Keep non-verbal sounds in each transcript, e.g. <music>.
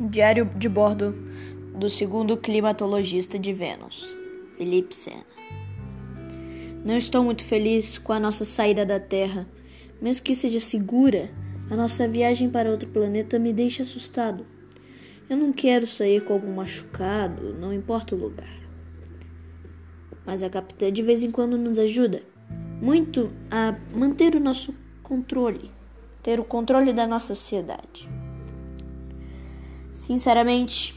Diário de bordo do segundo climatologista de Vênus, Felipe Senna. Não estou muito feliz com a nossa saída da Terra. Mesmo que seja segura, a nossa viagem para outro planeta me deixa assustado. Eu não quero sair com algum machucado, não importa o lugar. Mas a capitã de vez em quando nos ajuda muito a manter o nosso controle, ter o controle da nossa sociedade. Sinceramente,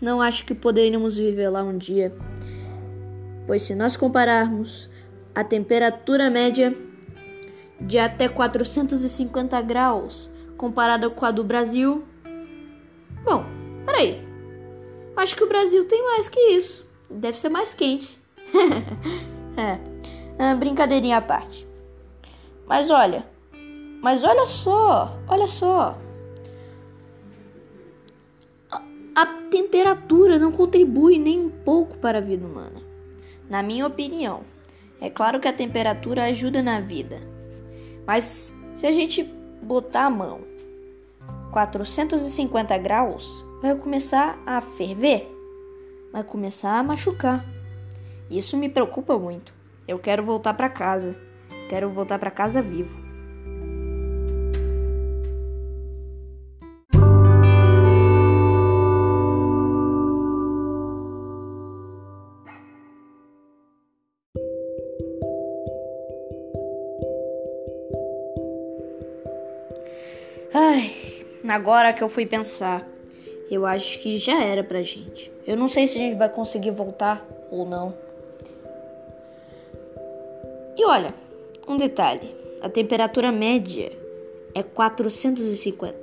não acho que poderíamos viver lá um dia, pois se nós compararmos a temperatura média de até 450 graus comparada com a do Brasil, bom, peraí, acho que o Brasil tem mais que isso, deve ser mais quente. <laughs> é, ah, brincadeirinha à parte. Mas olha, mas olha só, olha só. A temperatura não contribui nem um pouco para a vida humana. Na minha opinião, é claro que a temperatura ajuda na vida, mas se a gente botar a mão 450 graus, vai começar a ferver, vai começar a machucar. Isso me preocupa muito. Eu quero voltar para casa. Quero voltar para casa vivo. Ai, agora que eu fui pensar, eu acho que já era pra gente. Eu não sei se a gente vai conseguir voltar ou não. E olha, um detalhe: a temperatura média é 450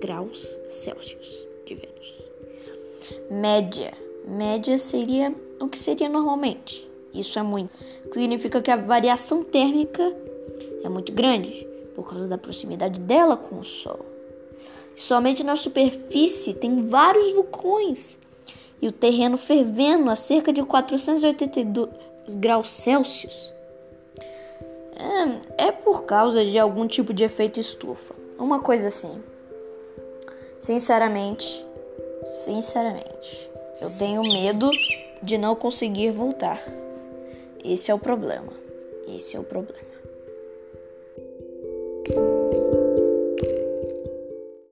graus Celsius de Vênus. Média. Média seria o que seria normalmente. Isso é muito. Significa que a variação térmica é muito grande por causa da proximidade dela com o Sol. somente na superfície tem vários vulcões e o terreno fervendo a cerca de 482 graus Celsius. É, é por causa de algum tipo de efeito estufa, uma coisa assim. Sinceramente, sinceramente, eu tenho medo de não conseguir voltar. Esse é o problema. Esse é o problema.